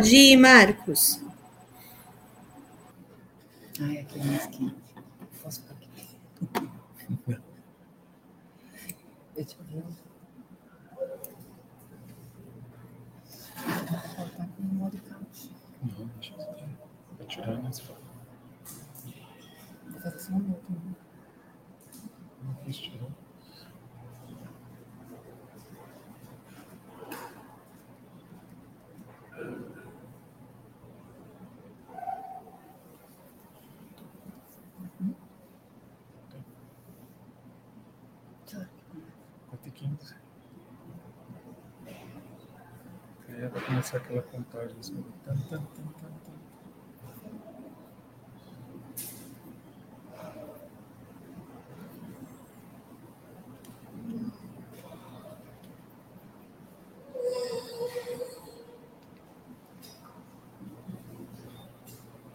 Pode ir, Marcos. Ai, aqui é mais quente. Posso ficar aqui? Deixa eu ver. Ela tá com modo couch. Não, deixa eu ver. Tá tirando esse foto. Vou fazer só um outro. né? Não quis tirar. Tchau. 4 e 15. Aí vai começar aquela contagem assim. Tan, tan, tan.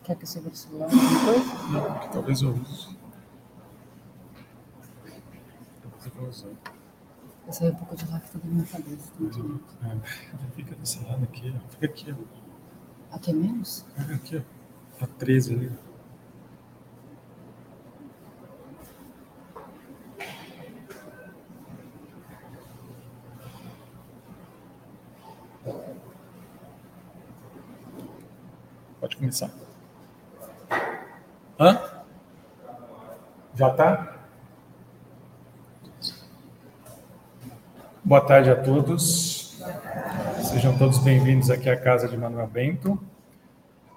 Quer que eu segure o celular? Não, talvez eu use. Talvez eu vou usar. Saí um pouco de lá que tá dando minha cabeça. Eu- é, fica desse lado aqui, ó. Fica aqui, ó. Aqui é menos? É, Aqui, ó. Tá 13 ali. Pode começar. Hã? Já tá? Boa tarde a todos. Sejam todos bem-vindos aqui à casa de Manuel Bento.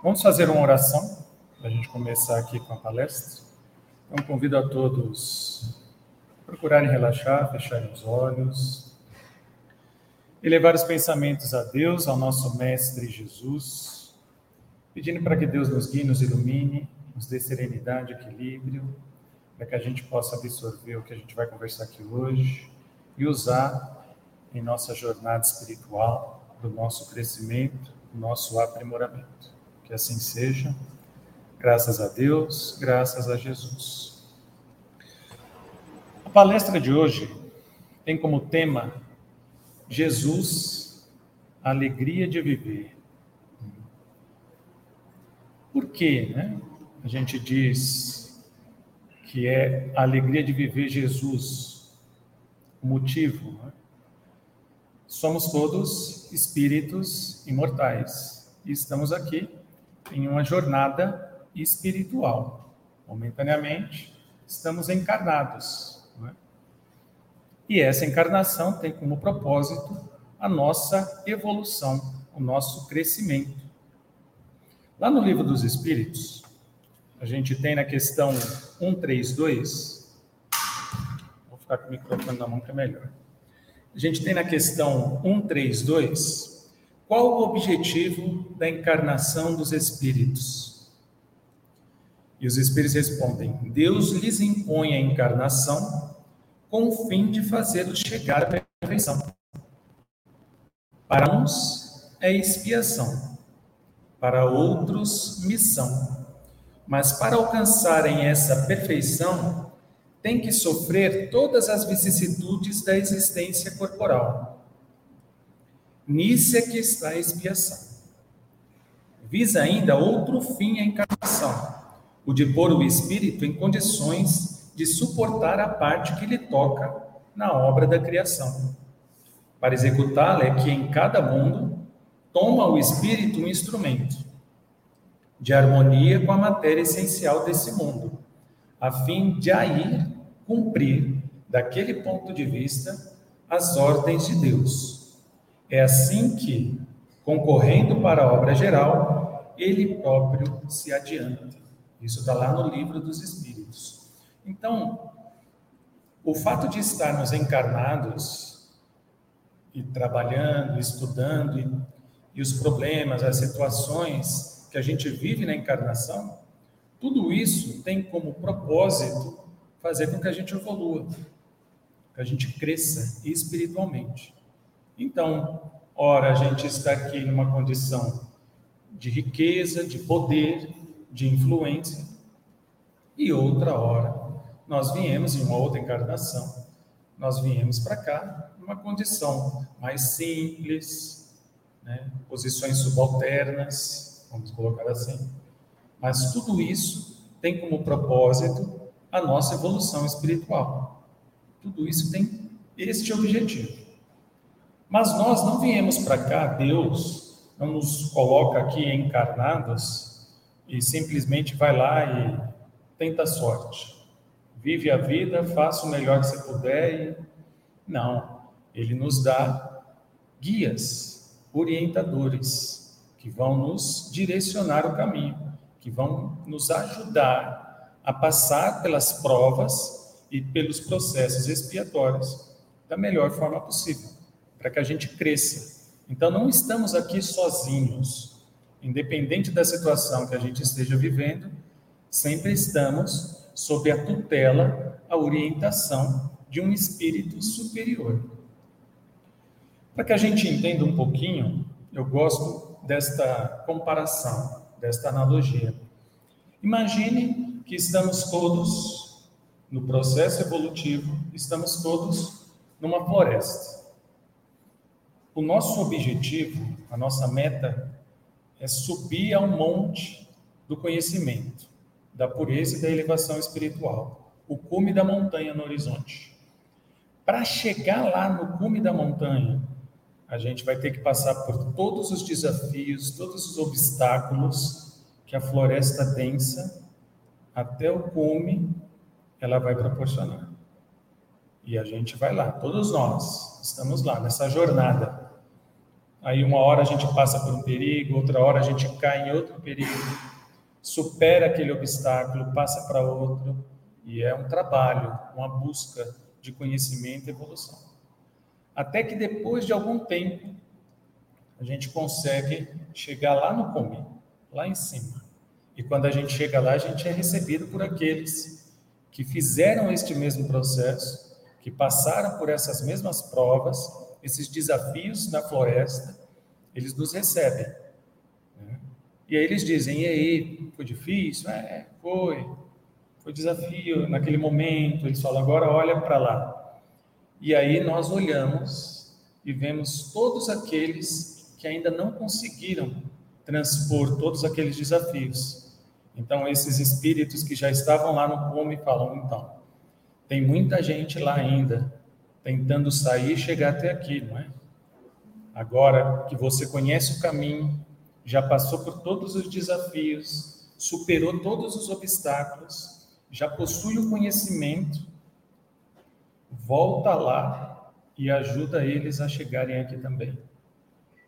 Vamos fazer uma oração para a gente começar aqui com a palestra. Então, convido a todos a procurarem relaxar, fecharem os olhos, elevar os pensamentos a Deus, ao nosso Mestre Jesus, pedindo para que Deus nos guie, nos ilumine, nos dê serenidade, equilíbrio, para que a gente possa absorver o que a gente vai conversar aqui hoje e usar em nossa jornada espiritual, do nosso crescimento, do nosso aprimoramento. Que assim seja. Graças a Deus, graças a Jesus. A palestra de hoje tem como tema Jesus, alegria de viver. Por quê, né? A gente diz que é a alegria de viver Jesus. O motivo, né? Somos todos espíritos imortais e estamos aqui em uma jornada espiritual. Momentaneamente, estamos encarnados. é? E essa encarnação tem como propósito a nossa evolução, o nosso crescimento. Lá no Livro dos Espíritos, a gente tem na questão 132, vou ficar com o microfone na mão que é melhor. A gente tem na questão 132, qual o objetivo da encarnação dos espíritos? E os espíritos respondem: Deus lhes impõe a encarnação com o fim de fazê-los chegar à perfeição. Para uns é expiação, para outros missão. Mas para alcançarem essa perfeição, tem que sofrer todas as vicissitudes da existência corporal. Nisso é que está a expiação. Visa ainda outro fim a encarnação, o de pôr o espírito em condições de suportar a parte que lhe toca na obra da criação. Para executá-la é que em cada mundo toma o espírito um instrumento de harmonia com a matéria essencial desse mundo, a fim de aí cumprir, daquele ponto de vista, as ordens de Deus. É assim que, concorrendo para a obra geral, ele próprio se adianta. Isso está lá no livro dos Espíritos. Então, o fato de estarmos encarnados e trabalhando, estudando, e, e os problemas, as situações que a gente vive na encarnação, tudo isso tem como propósito fazer com que a gente evolua, que a gente cresça espiritualmente. Então, ora a gente está aqui numa condição de riqueza, de poder, de influência, e outra hora nós viemos em uma outra encarnação, nós viemos para cá numa condição mais simples, né? posições subalternas, vamos colocar assim. Mas tudo isso tem como propósito a nossa evolução espiritual. Tudo isso tem este objetivo. Mas nós não viemos para cá, Deus não nos coloca aqui encarnados e simplesmente vai lá e tenta sorte. Vive a vida, faça o melhor que você puder e não, ele nos dá guias, orientadores que vão nos direcionar o caminho, que vão nos ajudar a passar pelas provas e pelos processos expiatórios da melhor forma possível para que a gente cresça. Então, não estamos aqui sozinhos. Independente da situação que a gente esteja vivendo, sempre estamos sob a tutela, a orientação de um espírito superior. Para que a gente entenda um pouquinho, eu gosto desta comparação, desta analogia. Imagine que estamos todos no processo evolutivo, estamos todos numa floresta. O nosso objetivo, a nossa meta é subir ao monte do conhecimento, da pureza e da elevação espiritual, o cume da montanha no horizonte. Para chegar lá no cume da montanha, a gente vai ter que passar por todos os desafios, todos os obstáculos que a floresta densa até o cume ela vai proporcionar. E a gente vai lá, todos nós estamos lá nessa jornada. Aí uma hora a gente passa por um perigo, outra hora a gente cai em outro perigo, supera aquele obstáculo, passa para outro, e é um trabalho, uma busca de conhecimento e evolução. Até que depois de algum tempo, a gente consegue chegar lá no cume, lá em cima. E quando a gente chega lá, a gente é recebido por aqueles que fizeram este mesmo processo, que passaram por essas mesmas provas esses desafios na floresta, eles nos recebem. Né? E aí eles dizem: e aí, foi difícil? É, foi. Foi desafio naquele momento. Eles falam: agora olha para lá. E aí nós olhamos e vemos todos aqueles que ainda não conseguiram transpor todos aqueles desafios. Então, esses espíritos que já estavam lá no cume falam: então, tem muita gente lá ainda tentando sair e chegar até aqui, não é? Agora que você conhece o caminho, já passou por todos os desafios, superou todos os obstáculos, já possui o conhecimento, volta lá e ajuda eles a chegarem aqui também.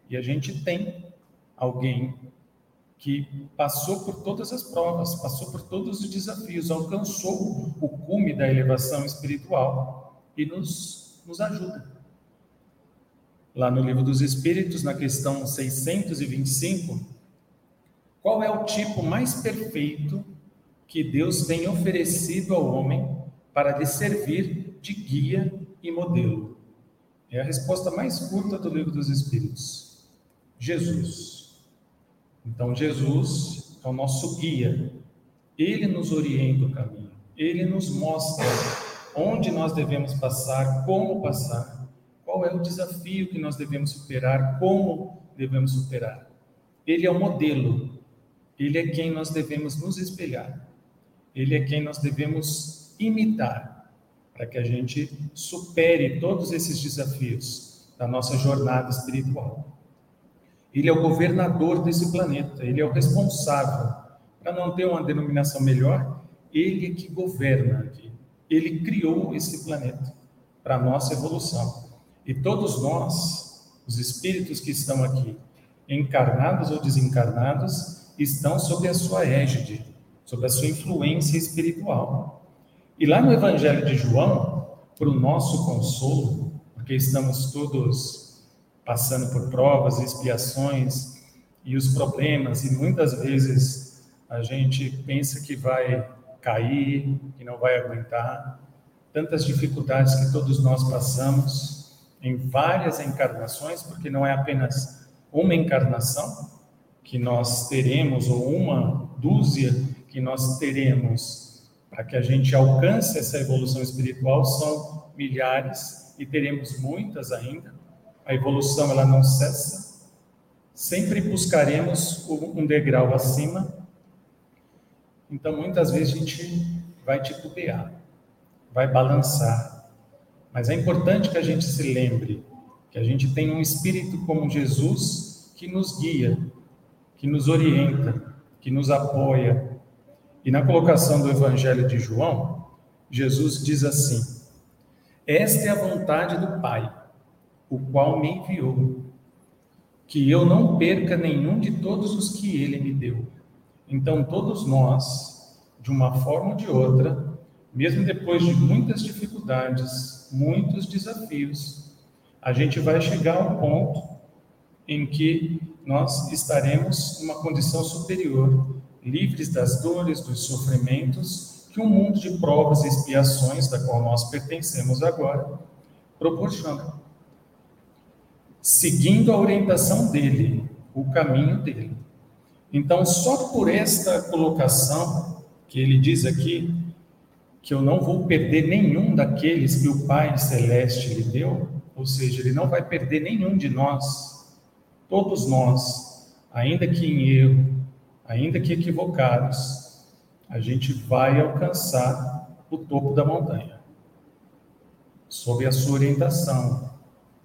E a gente tem alguém que passou por todas as provas, passou por todos os desafios, alcançou o cume da elevação espiritual e nos nos ajuda. Lá no Livro dos Espíritos, na questão 625, qual é o tipo mais perfeito que Deus tem oferecido ao homem para lhe servir de guia e modelo? É a resposta mais curta do Livro dos Espíritos: Jesus. Então, Jesus é o nosso guia, ele nos orienta o caminho, ele nos mostra onde nós devemos passar, como passar, qual é o desafio que nós devemos superar, como devemos superar. Ele é o modelo, ele é quem nós devemos nos espelhar, ele é quem nós devemos imitar, para que a gente supere todos esses desafios da nossa jornada espiritual. Ele é o governador desse planeta, ele é o responsável. Para não ter uma denominação melhor, ele é que governa aqui ele criou esse planeta para a nossa evolução. E todos nós, os espíritos que estão aqui, encarnados ou desencarnados, estão sob a sua égide, sob a sua influência espiritual. E lá no Evangelho de João, para o nosso consolo, porque estamos todos passando por provas, expiações e os problemas, e muitas vezes a gente pensa que vai cair, que não vai aguentar, tantas dificuldades que todos nós passamos em várias encarnações, porque não é apenas uma encarnação que nós teremos, ou uma dúzia que nós teremos para que a gente alcance essa evolução espiritual são milhares e teremos muitas ainda. A evolução ela não cessa. Sempre buscaremos um degrau acima. Então, muitas vezes a gente vai titubear, vai balançar. Mas é importante que a gente se lembre que a gente tem um espírito como Jesus que nos guia, que nos orienta, que nos apoia. E na colocação do Evangelho de João, Jesus diz assim: Esta é a vontade do Pai, o qual me enviou, que eu não perca nenhum de todos os que ele me deu. Então, todos nós, de uma forma ou de outra, mesmo depois de muitas dificuldades, muitos desafios, a gente vai chegar ao ponto em que nós estaremos numa condição superior, livres das dores, dos sofrimentos que o um mundo de provas e expiações, da qual nós pertencemos agora, proporciona. Seguindo a orientação dele, o caminho dele. Então, só por esta colocação que ele diz aqui, que eu não vou perder nenhum daqueles que o Pai Celeste lhe deu, ou seja, ele não vai perder nenhum de nós, todos nós, ainda que em erro, ainda que equivocados, a gente vai alcançar o topo da montanha, sob a sua orientação,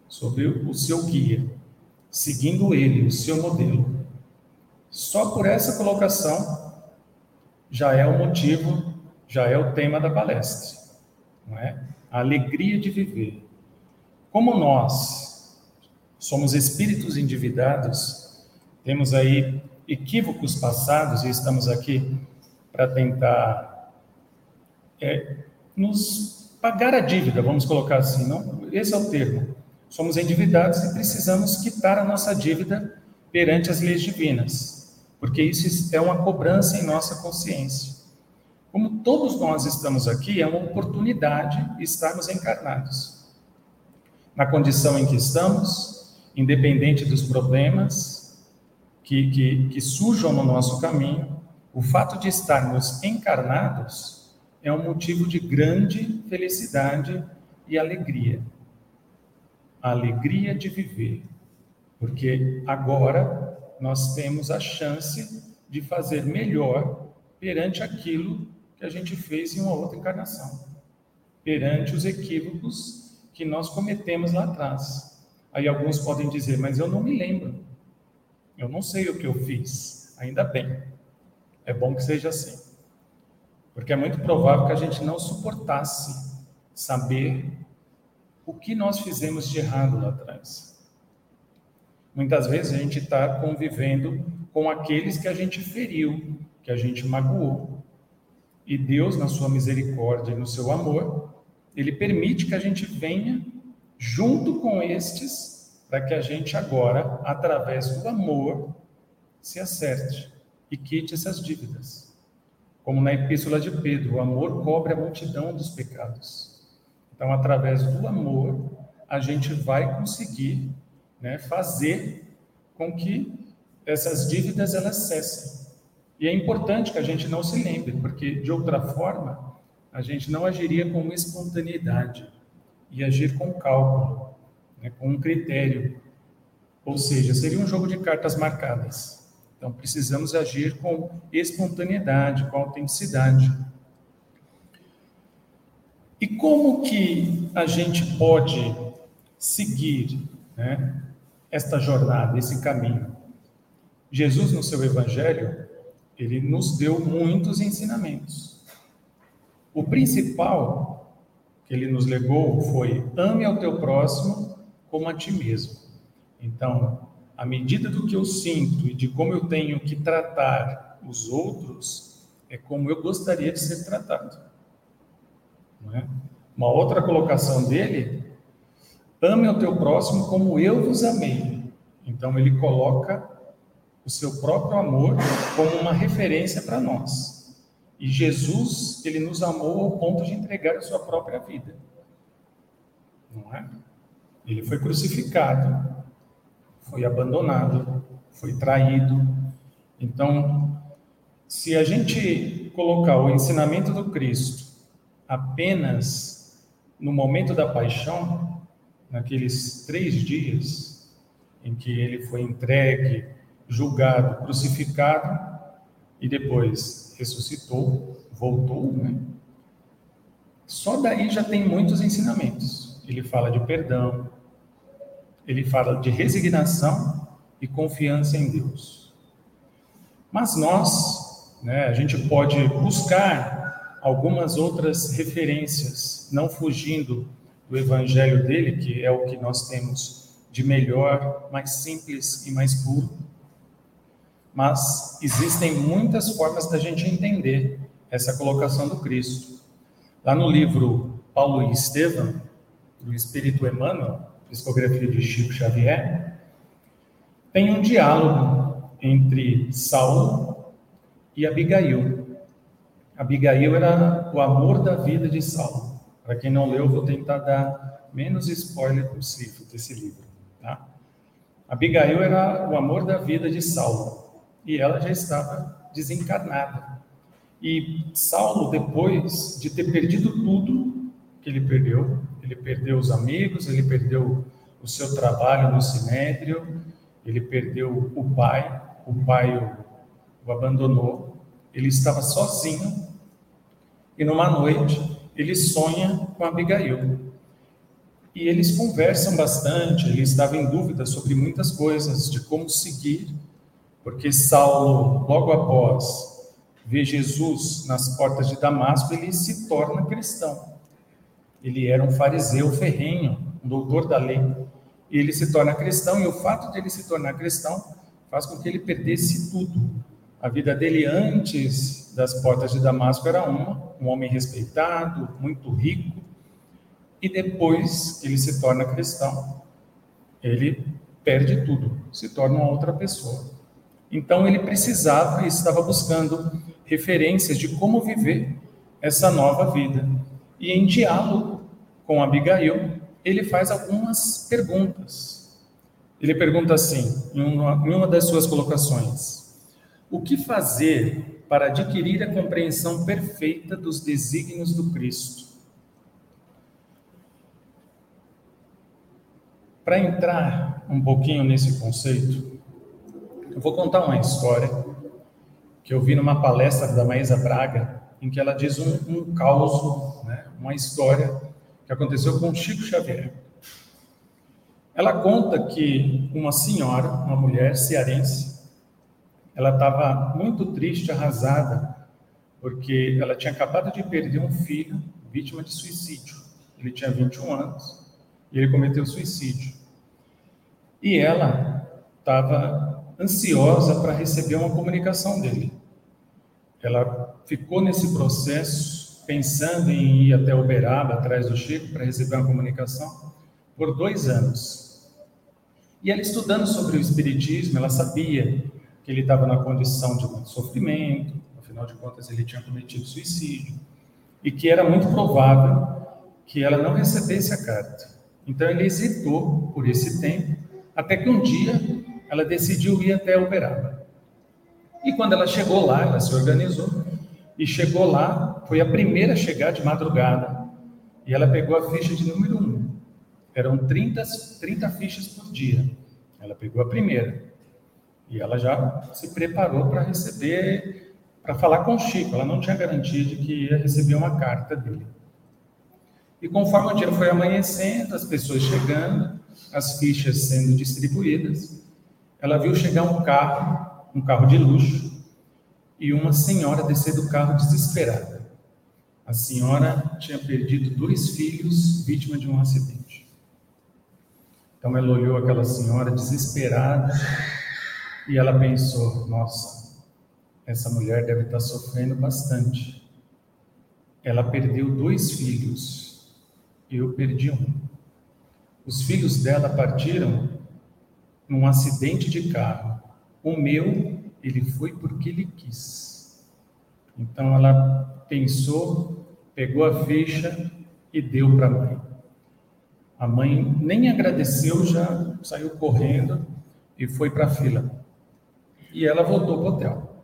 sob o seu guia, seguindo ele, o seu modelo. Só por essa colocação já é o motivo, já é o tema da palestra, não é? A alegria de viver. Como nós somos espíritos endividados, temos aí equívocos passados e estamos aqui para tentar é, nos pagar a dívida, vamos colocar assim, não? Esse é o termo. Somos endividados e precisamos quitar a nossa dívida perante as leis divinas, porque isso é uma cobrança em nossa consciência. Como todos nós estamos aqui, é uma oportunidade estarmos encarnados. Na condição em que estamos, independente dos problemas que, que, que surjam no nosso caminho, o fato de estarmos encarnados é um motivo de grande felicidade e alegria. A alegria de viver, porque agora nós temos a chance de fazer melhor perante aquilo que a gente fez em uma outra encarnação, perante os equívocos que nós cometemos lá atrás. Aí alguns podem dizer, mas eu não me lembro. Eu não sei o que eu fiz. Ainda bem. É bom que seja assim. Porque é muito provável que a gente não suportasse saber o que nós fizemos de errado lá atrás. Muitas vezes a gente está convivendo com aqueles que a gente feriu, que a gente magoou. E Deus, na sua misericórdia e no seu amor, ele permite que a gente venha junto com estes, para que a gente agora, através do amor, se acerte e quite essas dívidas. Como na epístola de Pedro, o amor cobre a multidão dos pecados. Então, através do amor, a gente vai conseguir né, fazer com que essas dívidas elas cessem. E é importante que a gente não se lembre, porque de outra forma a gente não agiria com espontaneidade e agir com cálculo, né, com um critério. Ou seja, seria um jogo de cartas marcadas. Então, precisamos agir com espontaneidade, com autenticidade. E como que a gente pode seguir né, esta jornada, esse caminho? Jesus, no seu Evangelho, ele nos deu muitos ensinamentos. O principal que ele nos legou foi: ame ao teu próximo como a ti mesmo. Então, à medida do que eu sinto e de como eu tenho que tratar os outros, é como eu gostaria de ser tratado. É? Uma outra colocação dele: ame ao teu próximo como eu vos amei. Então, ele coloca o seu próprio amor como uma referência para nós. E Jesus, ele nos amou ao ponto de entregar a sua própria vida. Não é? Ele foi crucificado, foi abandonado, foi traído. Então, se a gente colocar o ensinamento do Cristo apenas no momento da paixão, naqueles três dias em que ele foi entregue, julgado, crucificado e depois ressuscitou, voltou, né? Só daí já tem muitos ensinamentos. Ele fala de perdão, ele fala de resignação e confiança em Deus. Mas nós, né, a gente pode buscar algumas outras referências, não fugindo do evangelho dele, que é o que nós temos de melhor, mais simples e mais puro. Mas existem muitas formas da gente entender essa colocação do Cristo. Lá no livro Paulo e Estevão, do Espírito Emmanuel, discografia de Chico Xavier, tem um diálogo entre Saulo e Abigail. Abigail era o amor da vida de Saulo. Para quem não leu, vou tentar dar menos spoiler possível desse livro. Tá? Abigail era o amor da vida de Saulo e ela já estava desencarnada. E Saulo, depois de ter perdido tudo que ele perdeu, ele perdeu os amigos, ele perdeu o seu trabalho no sinédrio, ele perdeu o pai, o pai o, o abandonou, ele estava sozinho e numa noite ele sonha com Abigail. E eles conversam bastante, ele estava em dúvida sobre muitas coisas, de como seguir, porque Saulo, logo após vê Jesus nas portas de Damasco, ele se torna cristão. Ele era um fariseu ferrenho, um doutor da lei, e ele se torna cristão, e o fato de ele se tornar cristão faz com que ele perdesse tudo. A vida dele antes das portas de Damasco era uma, um homem respeitado, muito rico, e depois que ele se torna cristão, ele perde tudo, se torna uma outra pessoa. Então ele precisava e estava buscando referências de como viver essa nova vida. E em diálogo com Abigail, ele faz algumas perguntas. Ele pergunta assim, em uma, em uma das suas colocações: O que fazer para adquirir a compreensão perfeita dos desígnios do Cristo? Para entrar um pouquinho nesse conceito, eu vou contar uma história que eu vi numa palestra da Maísa Braga, em que ela diz um, um caos, né, uma história que aconteceu com Chico Xavier. Ela conta que uma senhora, uma mulher cearense, ela estava muito triste, arrasada, porque ela tinha acabado de perder um filho vítima de suicídio. Ele tinha 21 anos e ele cometeu suicídio. E ela estava ansiosa para receber uma comunicação dele. Ela ficou nesse processo pensando em ir até Uberaba, atrás do Chico, para receber uma comunicação, por dois anos. E ela estudando sobre o Espiritismo, ela sabia que ele estava na condição de muito sofrimento, afinal de contas ele tinha cometido suicídio, e que era muito provável que ela não recebesse a carta. Então ele hesitou por esse tempo, até que um dia ela decidiu ir até Uberaba. E quando ela chegou lá, ela se organizou e chegou lá, foi a primeira a chegar de madrugada. E ela pegou a ficha de número um. Eram 30, 30 fichas por dia. Ela pegou a primeira. E ela já se preparou para receber, para falar com o Chico. Ela não tinha garantia de que ia receber uma carta dele. E conforme o dia foi amanhecendo, as pessoas chegando, as fichas sendo distribuídas, ela viu chegar um carro, um carro de luxo, e uma senhora descer do carro desesperada. A senhora tinha perdido dois filhos vítima de um acidente. Então ela olhou aquela senhora desesperada e ela pensou: nossa, essa mulher deve estar sofrendo bastante. Ela perdeu dois filhos, eu perdi um. Os filhos dela partiram num acidente de carro. O meu, ele foi porque ele quis. Então ela pensou, pegou a ficha e deu para a mãe. A mãe nem agradeceu, já saiu correndo e foi para a fila. E ela voltou para o hotel.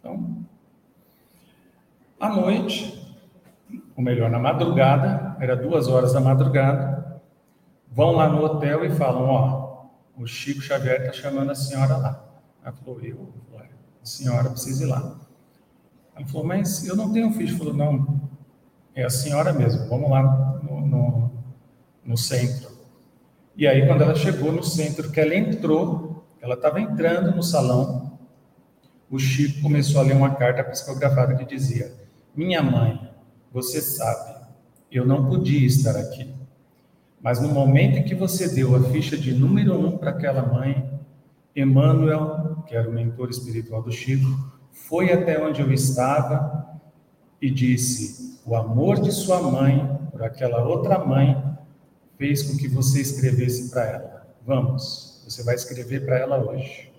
Então, À noite, ou melhor, na madrugada, era duas horas da madrugada, vão lá no hotel e falam: Ó, o Chico Xavier está chamando a senhora lá. Ela falou: Eu, a senhora precisa ir lá. Ela falou: Mas eu não tenho filho. Ela falou: Não, é a senhora mesmo, vamos lá no, no, no centro. E aí, quando ela chegou no centro, que ela entrou, ela estava entrando no salão, o Chico começou a ler uma carta psicografada que dizia: Minha mãe, você sabe, eu não podia estar aqui. Mas no momento em que você deu a ficha de número um para aquela mãe, Emmanuel, que era o mentor espiritual do Chico, foi até onde eu estava e disse: O amor de sua mãe por aquela outra mãe fez com que você escrevesse para ela. Vamos, você vai escrever para ela hoje.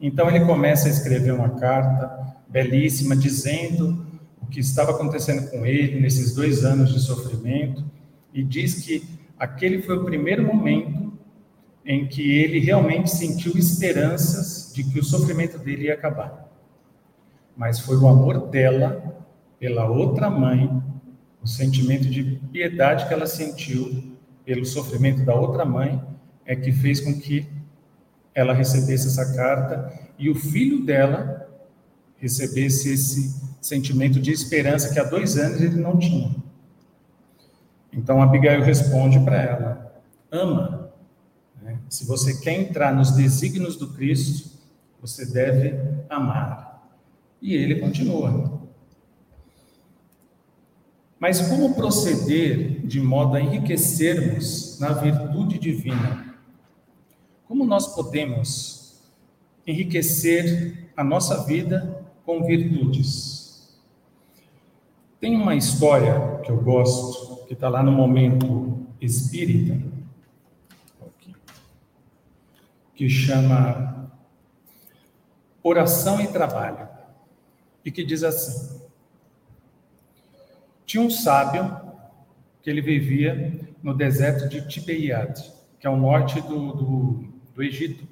Então ele começa a escrever uma carta belíssima, dizendo o que estava acontecendo com ele nesses dois anos de sofrimento, e diz que aquele foi o primeiro momento em que ele realmente sentiu esperanças de que o sofrimento dele ia acabar. Mas foi o amor dela pela outra mãe o sentimento de piedade que ela sentiu pelo sofrimento da outra mãe é que fez com que ela recebesse essa carta e o filho dela recebesse esse sentimento de esperança que há dois anos ele não tinha. Então Abigail responde para ela: ama. Se você quer entrar nos desígnios do Cristo, você deve amar. E ele continua: mas como proceder de modo a enriquecermos na virtude divina? Como nós podemos enriquecer a nossa vida com virtudes? Tem uma história que eu gosto, que está lá no momento espírita, que chama Oração e Trabalho, e que diz assim: tinha um sábio que ele vivia no deserto de Tiberiade, que é o norte do, do, do Egito.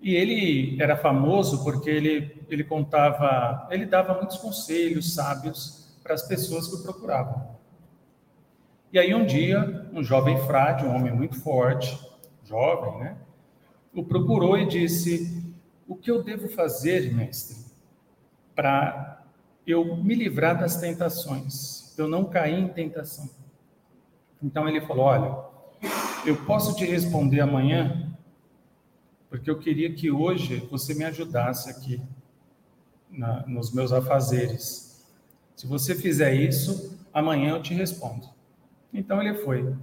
E ele era famoso porque ele, ele contava, ele dava muitos conselhos sábios para as pessoas que o procuravam. E aí um dia, um jovem frade, um homem muito forte, jovem, né, o procurou e disse: "O que eu devo fazer, mestre, para eu me livrar das tentações, eu não cair em tentação. Então ele falou: Olha, eu posso te responder amanhã, porque eu queria que hoje você me ajudasse aqui na, nos meus afazeres. Se você fizer isso, amanhã eu te respondo. Então ele foi.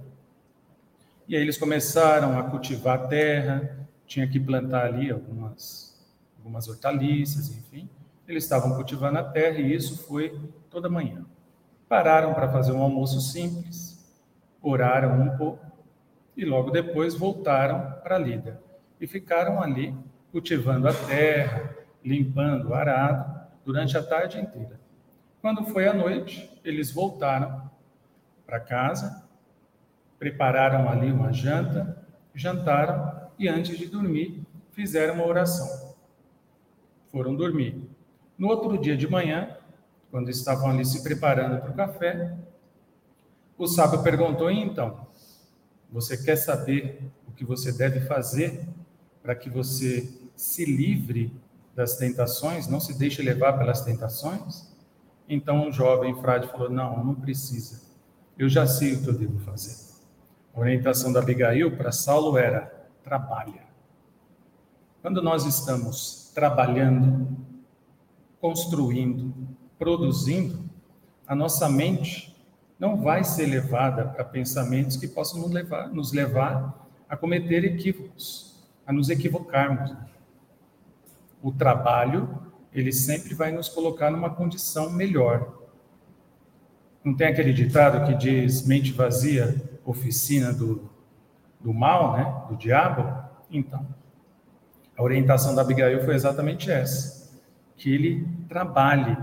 E aí eles começaram a cultivar a terra, tinha que plantar ali algumas, algumas hortaliças, enfim. Eles estavam cultivando a terra e isso foi toda manhã. Pararam para fazer um almoço simples, oraram um pouco e logo depois voltaram para a lida e ficaram ali cultivando a terra, limpando o arado durante a tarde inteira. Quando foi à noite, eles voltaram para casa, prepararam ali uma janta, jantaram e antes de dormir fizeram uma oração. Foram dormir. No outro dia de manhã, quando estavam ali se preparando para o café, o sábio perguntou: então, você quer saber o que você deve fazer para que você se livre das tentações, não se deixe levar pelas tentações? Então o um jovem frade falou: não, não precisa. Eu já sei o que eu devo fazer. A orientação da Abigail para Saulo era: trabalha. Quando nós estamos trabalhando, construindo, produzindo, a nossa mente não vai ser levada para pensamentos que possam nos levar, nos levar a cometer equívocos, a nos equivocarmos. O trabalho, ele sempre vai nos colocar numa condição melhor. Não tem aquele ditado que diz mente vazia, oficina do, do mal, né? Do diabo? Então, a orientação da Abigail foi exatamente essa que ele trabalhe.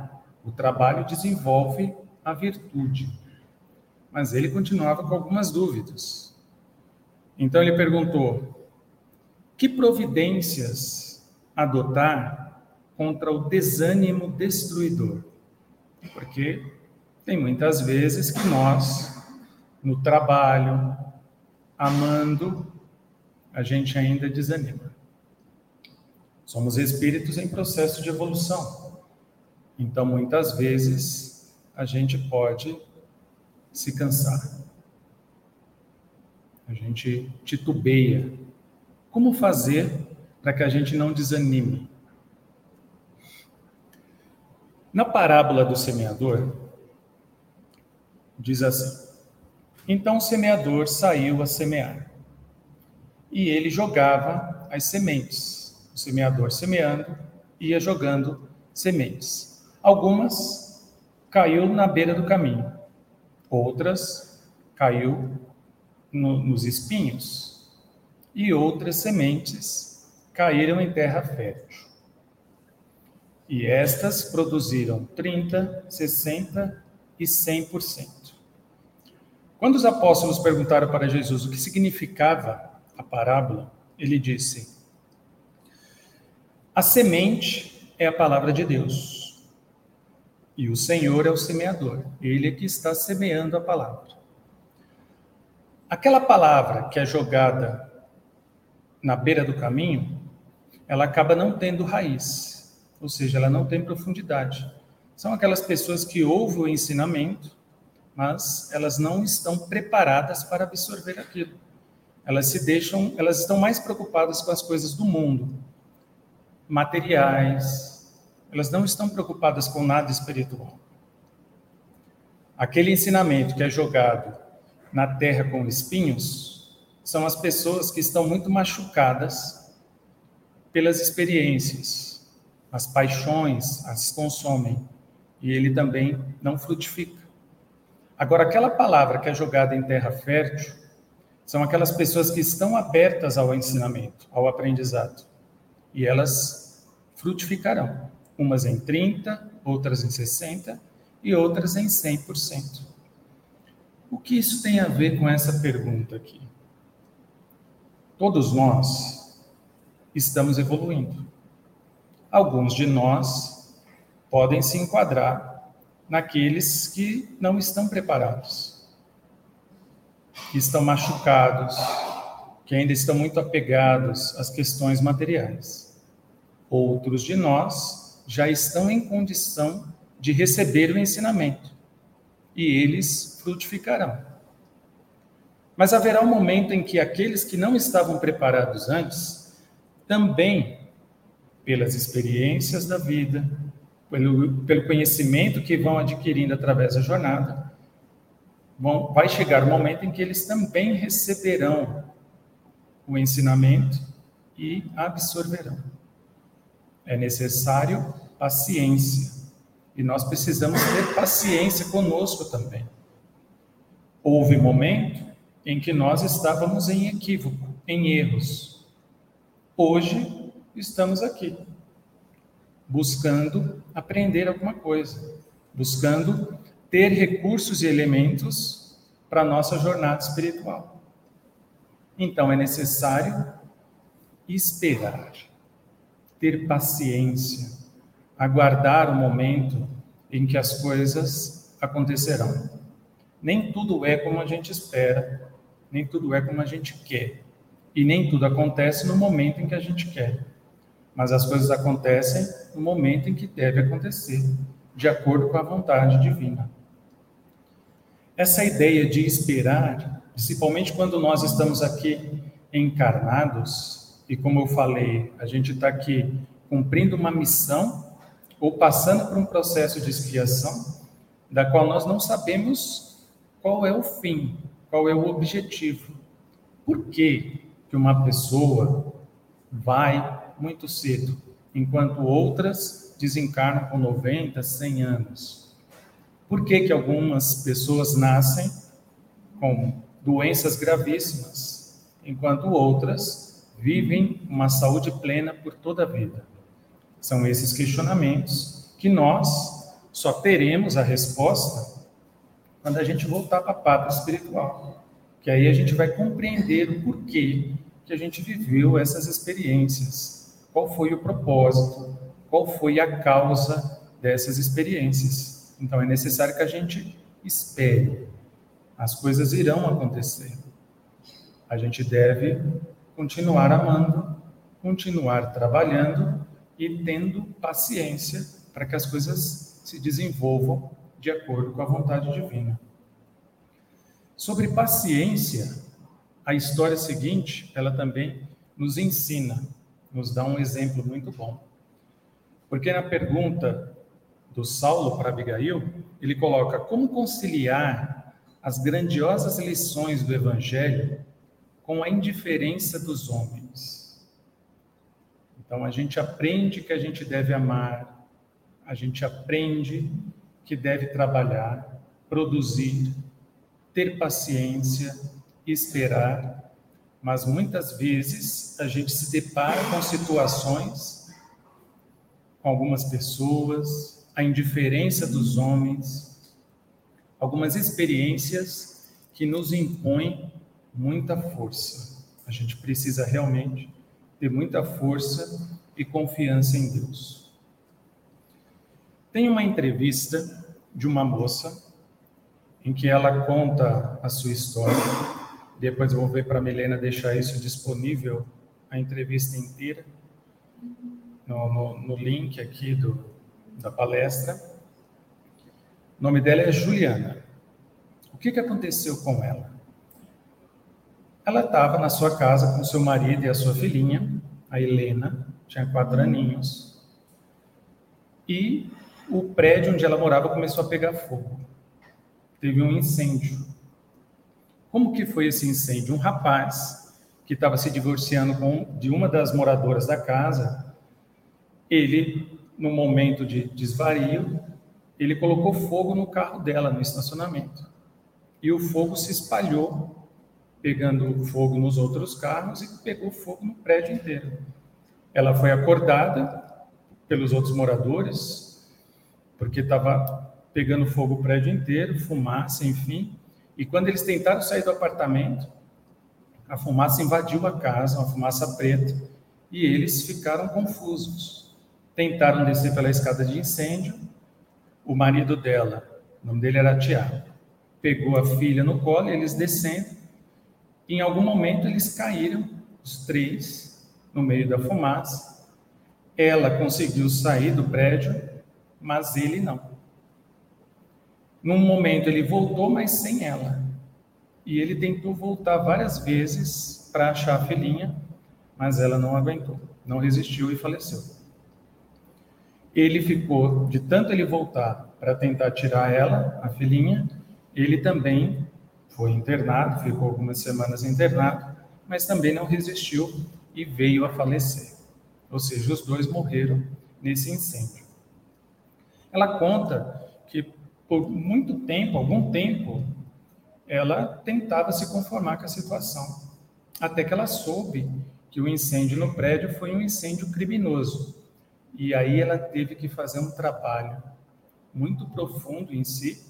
O trabalho desenvolve a virtude. Mas ele continuava com algumas dúvidas. Então ele perguntou: que providências adotar contra o desânimo destruidor? Porque tem muitas vezes que nós, no trabalho, amando, a gente ainda desanima. Somos espíritos em processo de evolução. Então, muitas vezes, a gente pode se cansar. A gente titubeia. Como fazer para que a gente não desanime? Na parábola do semeador, diz assim: Então o semeador saiu a semear, e ele jogava as sementes. O semeador semeando, ia jogando sementes. Algumas caiu na beira do caminho, outras caiu no, nos espinhos, e outras sementes caíram em terra fértil. E estas produziram 30, 60 e 100%. Quando os apóstolos perguntaram para Jesus o que significava a parábola, ele disse: A semente é a palavra de Deus, e o Senhor é o semeador, ele é que está semeando a palavra. Aquela palavra que é jogada na beira do caminho, ela acaba não tendo raiz ou seja, ela não tem profundidade. São aquelas pessoas que ouvem o ensinamento, mas elas não estão preparadas para absorver aquilo. Elas se deixam, elas estão mais preocupadas com as coisas do mundo, materiais. Elas não estão preocupadas com nada espiritual. Aquele ensinamento que é jogado na terra com espinhos são as pessoas que estão muito machucadas pelas experiências, as paixões as consomem e ele também não frutifica. Agora, aquela palavra que é jogada em terra fértil são aquelas pessoas que estão abertas ao ensinamento, ao aprendizado, e elas frutificarão, umas em 30, outras em 60 e outras em 100%. O que isso tem a ver com essa pergunta aqui? Todos nós estamos evoluindo alguns de nós podem se enquadrar naqueles que não estão preparados, que estão machucados, que ainda estão muito apegados às questões materiais. Outros de nós já estão em condição de receber o ensinamento e eles frutificarão. Mas haverá um momento em que aqueles que não estavam preparados antes também pelas experiências da vida, pelo, pelo conhecimento que vão adquirindo através da jornada, vão, vai chegar o momento em que eles também receberão o ensinamento e absorverão. É necessário paciência. E nós precisamos ter paciência conosco também. Houve momento em que nós estávamos em equívoco, em erros. Hoje estamos aqui, buscando aprender alguma coisa, buscando ter recursos e elementos para a nossa jornada espiritual. Então é necessário esperar, ter paciência, aguardar o momento em que as coisas acontecerão. Nem tudo é como a gente espera, nem tudo é como a gente quer, e nem tudo acontece no momento em que a gente quer mas as coisas acontecem no momento em que deve acontecer, de acordo com a vontade divina. Essa ideia de esperar, principalmente quando nós estamos aqui encarnados, e como eu falei, a gente está aqui cumprindo uma missão ou passando por um processo de expiação, da qual nós não sabemos qual é o fim, qual é o objetivo. Por que, que uma pessoa vai muito cedo, enquanto outras desencarnam com 90, 100 anos. Por que, que algumas pessoas nascem com doenças gravíssimas, enquanto outras vivem uma saúde plena por toda a vida? São esses questionamentos que nós só teremos a resposta quando a gente voltar para a pátria espiritual. Que aí a gente vai compreender o porquê que a gente viveu essas experiências qual foi o propósito, qual foi a causa dessas experiências. Então é necessário que a gente espere. As coisas irão acontecer. A gente deve continuar amando, continuar trabalhando e tendo paciência para que as coisas se desenvolvam de acordo com a vontade divina. Sobre paciência, a história seguinte, ela também nos ensina, nos dá um exemplo muito bom. Porque na pergunta do Saulo para Abigail, ele coloca como conciliar as grandiosas lições do evangelho com a indiferença dos homens. Então a gente aprende que a gente deve amar, a gente aprende que deve trabalhar, produzir, ter paciência, esperar, mas muitas vezes a gente se depara com situações, com algumas pessoas, a indiferença dos homens, algumas experiências que nos impõem muita força. A gente precisa realmente ter muita força e confiança em Deus. Tem uma entrevista de uma moça em que ela conta a sua história depois vou ver para a Milena deixar isso disponível, a entrevista inteira, no, no, no link aqui do, da palestra. O nome dela é Juliana. O que, que aconteceu com ela? Ela estava na sua casa com seu marido e a sua filhinha, a Helena, tinha quatro aninhos, e o prédio onde ela morava começou a pegar fogo. Teve um incêndio. Como que foi esse incêndio? Um rapaz que estava se divorciando com, de uma das moradoras da casa, ele, no momento de desvario, ele colocou fogo no carro dela, no estacionamento. E o fogo se espalhou, pegando fogo nos outros carros e pegou fogo no prédio inteiro. Ela foi acordada pelos outros moradores, porque estava pegando fogo o prédio inteiro, fumaça, enfim. E quando eles tentaram sair do apartamento, a fumaça invadiu a casa, uma fumaça preta, e eles ficaram confusos. Tentaram descer pela escada de incêndio. O marido dela, o nome dele era Tiago, pegou a filha no colo, eles descendo. Em algum momento eles caíram, os três, no meio da fumaça. Ela conseguiu sair do prédio, mas ele não. Num momento ele voltou, mas sem ela. E ele tentou voltar várias vezes para achar a filhinha, mas ela não aguentou, não resistiu e faleceu. Ele ficou, de tanto ele voltar para tentar tirar ela, a filhinha, ele também foi internado, ficou algumas semanas internado, mas também não resistiu e veio a falecer. Ou seja, os dois morreram nesse incêndio. Ela conta por muito tempo, algum tempo, ela tentava se conformar com a situação, até que ela soube que o incêndio no prédio foi um incêndio criminoso. E aí ela teve que fazer um trabalho muito profundo em si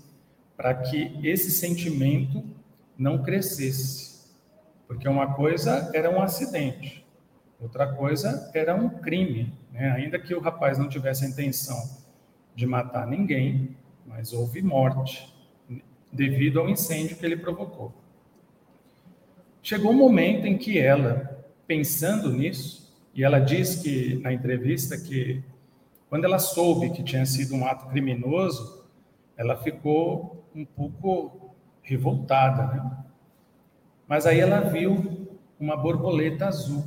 para que esse sentimento não crescesse. Porque uma coisa era um acidente, outra coisa era um crime. Né? Ainda que o rapaz não tivesse a intenção de matar ninguém, mas houve morte devido ao incêndio que ele provocou. Chegou um momento em que ela, pensando nisso, e ela diz que na entrevista que quando ela soube que tinha sido um ato criminoso, ela ficou um pouco revoltada, né? Mas aí ela viu uma borboleta azul.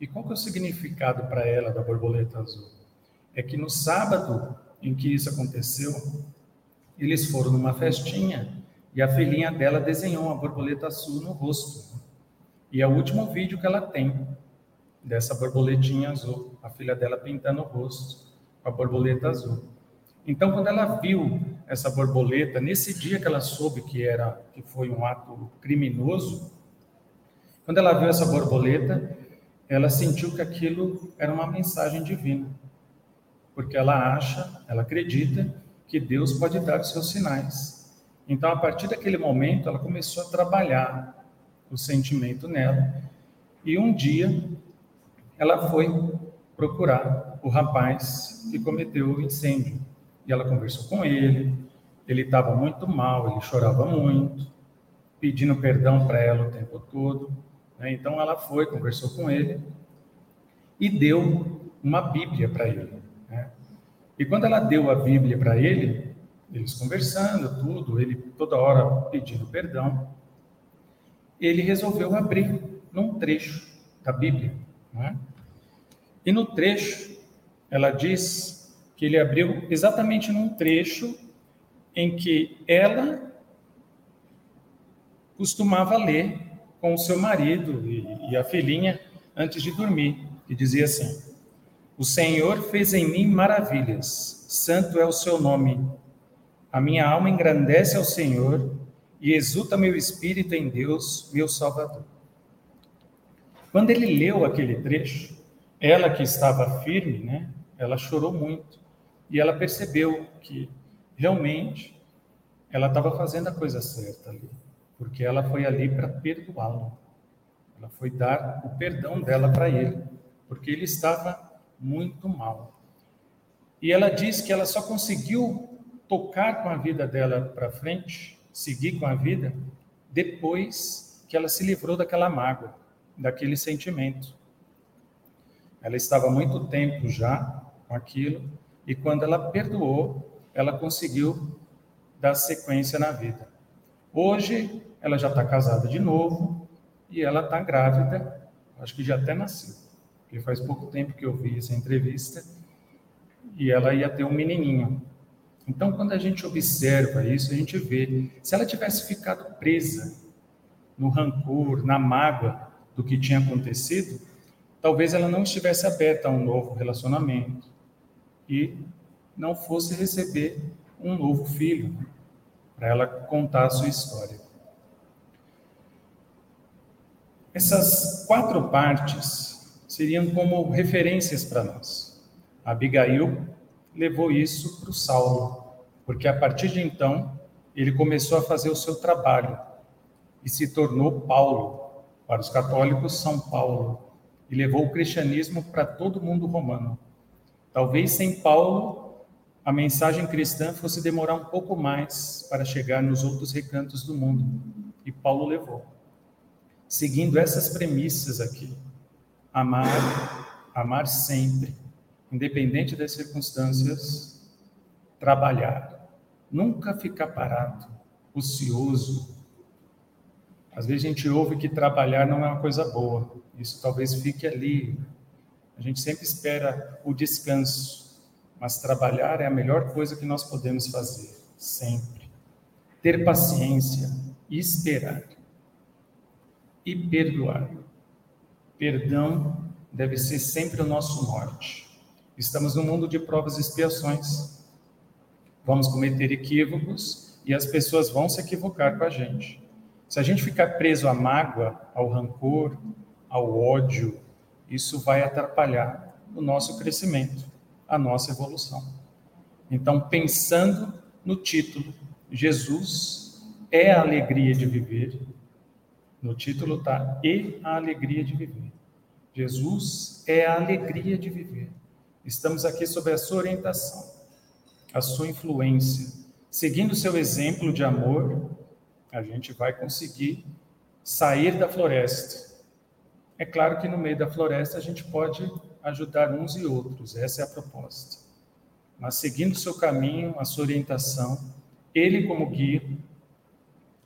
E qual que é o significado para ela da borboleta azul? É que no sábado em que isso aconteceu, eles foram numa festinha e a filhinha dela desenhou uma borboleta azul no rosto. E é o último vídeo que ela tem dessa borboletinha azul, a filha dela pintando o rosto com a borboleta azul. Então, quando ela viu essa borboleta, nesse dia que ela soube que era que foi um ato criminoso, quando ela viu essa borboleta, ela sentiu que aquilo era uma mensagem divina porque ela acha, ela acredita que Deus pode dar os seus sinais. Então, a partir daquele momento, ela começou a trabalhar o sentimento nela. E um dia, ela foi procurar o rapaz que cometeu o incêndio. e ela conversou com ele. Ele estava muito mal, ele chorava muito, pedindo perdão para ela o tempo todo. Né? Então ela foi, conversou com ele e deu uma Bíblia para ele. E quando ela deu a Bíblia para ele, eles conversando, tudo, ele toda hora pedindo perdão, ele resolveu abrir num trecho da Bíblia. Né? E no trecho, ela diz que ele abriu exatamente num trecho em que ela costumava ler com o seu marido e, e a filhinha antes de dormir, e dizia assim: O Senhor fez em mim maravilhas, santo é o seu nome. A minha alma engrandece ao Senhor e exulta meu espírito em Deus, meu Salvador. Quando ele leu aquele trecho, ela que estava firme, né, ela chorou muito e ela percebeu que realmente ela estava fazendo a coisa certa ali, porque ela foi ali para perdoá-lo. Ela foi dar o perdão dela para ele, porque ele estava muito mal. E ela diz que ela só conseguiu tocar com a vida dela para frente, seguir com a vida, depois que ela se livrou daquela mágoa, daquele sentimento. Ela estava muito tempo já com aquilo, e quando ela perdoou, ela conseguiu dar sequência na vida. Hoje, ela já está casada de novo e ela está grávida, acho que já até nasceu, porque faz pouco tempo que eu vi essa entrevista, e ela ia ter um menininho. Então, quando a gente observa isso, a gente vê, se ela tivesse ficado presa no rancor, na mágoa do que tinha acontecido, talvez ela não estivesse aberta a um novo relacionamento e não fosse receber um novo filho para ela contar a sua história. Essas quatro partes seriam como referências para nós. Abigail levou isso para o Saulo, porque a partir de então ele começou a fazer o seu trabalho e se tornou Paulo. Para os católicos, São Paulo, e levou o cristianismo para todo mundo romano. Talvez sem Paulo, a mensagem cristã fosse demorar um pouco mais para chegar nos outros recantos do mundo, e Paulo levou. Seguindo essas premissas aqui: amar, amar sempre, independente das circunstâncias, trabalhar, nunca ficar parado, ocioso, às vezes a gente ouve que trabalhar não é uma coisa boa. Isso talvez fique ali. A gente sempre espera o descanso, mas trabalhar é a melhor coisa que nós podemos fazer, sempre. Ter paciência, esperar e perdoar. Perdão deve ser sempre o nosso norte. Estamos num mundo de provas e expiações. Vamos cometer equívocos e as pessoas vão se equivocar com a gente. Se a gente ficar preso à mágoa, ao rancor, ao ódio, isso vai atrapalhar o nosso crescimento, a nossa evolução. Então, pensando no título, Jesus é a alegria de viver. No título está e a alegria de viver. Jesus é a alegria de viver. Estamos aqui sob a sua orientação, a sua influência, seguindo seu exemplo de amor, a gente vai conseguir sair da floresta. É claro que no meio da floresta a gente pode ajudar uns e outros, essa é a proposta. Mas seguindo seu caminho, a sua orientação, ele como guia,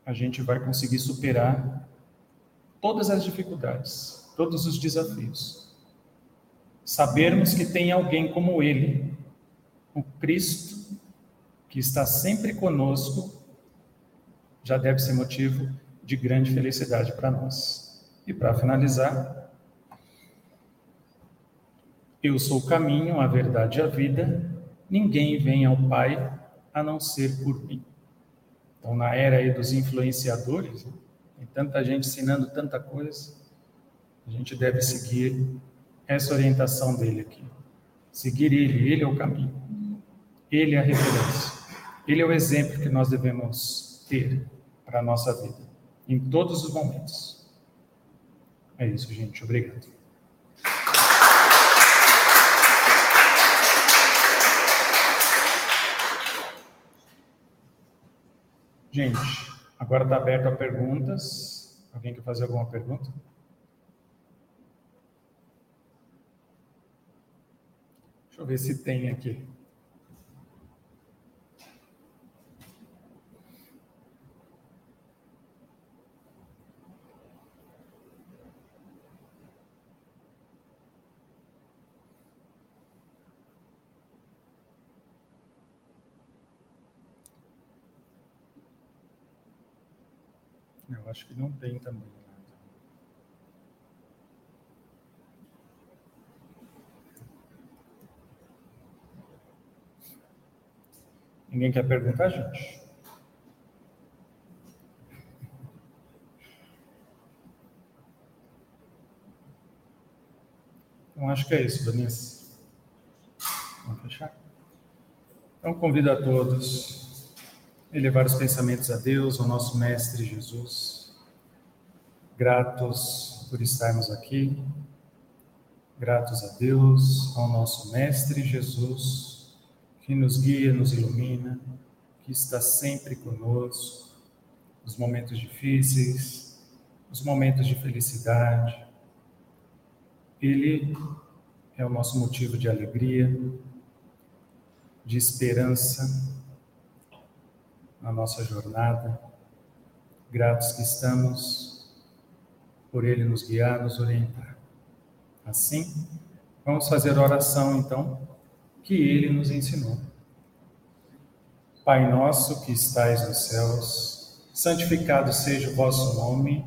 a gente vai conseguir superar todas as dificuldades, todos os desafios. Sabermos que tem alguém como ele, o Cristo, que está sempre conosco já deve ser motivo de grande felicidade para nós. E para finalizar, eu sou o caminho, a verdade e a vida, ninguém vem ao Pai a não ser por mim. Então, na era aí dos influenciadores, tem tanta gente ensinando tanta coisa, a gente deve seguir essa orientação dele aqui. Seguir ele, ele é o caminho. Ele é a referência. Ele é o exemplo que nós devemos ter para a nossa vida, em todos os momentos. É isso, gente. Obrigado. Gente, agora está aberto a perguntas. Alguém quer fazer alguma pergunta? Deixa eu ver se tem aqui. Eu acho que não tem também. Ninguém quer perguntar, gente? Então, acho que é isso, Vanessa. Vamos fechar? Então, convido a todos a elevar os pensamentos a Deus, ao nosso Mestre Jesus. Gratos por estarmos aqui. Gratos a Deus, ao nosso Mestre Jesus que nos guia, nos ilumina, que está sempre conosco, nos momentos difíceis, nos momentos de felicidade. Ele é o nosso motivo de alegria, de esperança na nossa jornada. Gratos que estamos por Ele nos guiar, nos orientar. Assim, vamos fazer oração então que ele nos ensinou. Pai nosso que estais nos céus, santificado seja o vosso nome,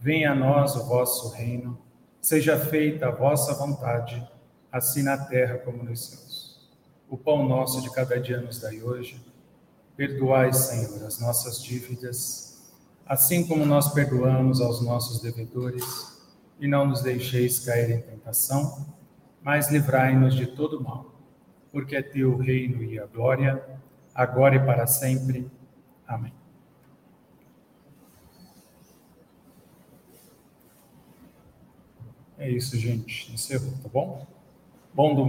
venha a nós o vosso reino, seja feita a vossa vontade, assim na terra como nos céus. O pão nosso de cada dia nos dai hoje. Perdoai, Senhor, as nossas dívidas, assim como nós perdoamos aos nossos devedores, e não nos deixeis cair em tentação, mas livrai-nos de todo mal porque é teu o reino e a glória, agora e para sempre. Amém. É isso, gente. Encerrou, tá bom? Bom domingo.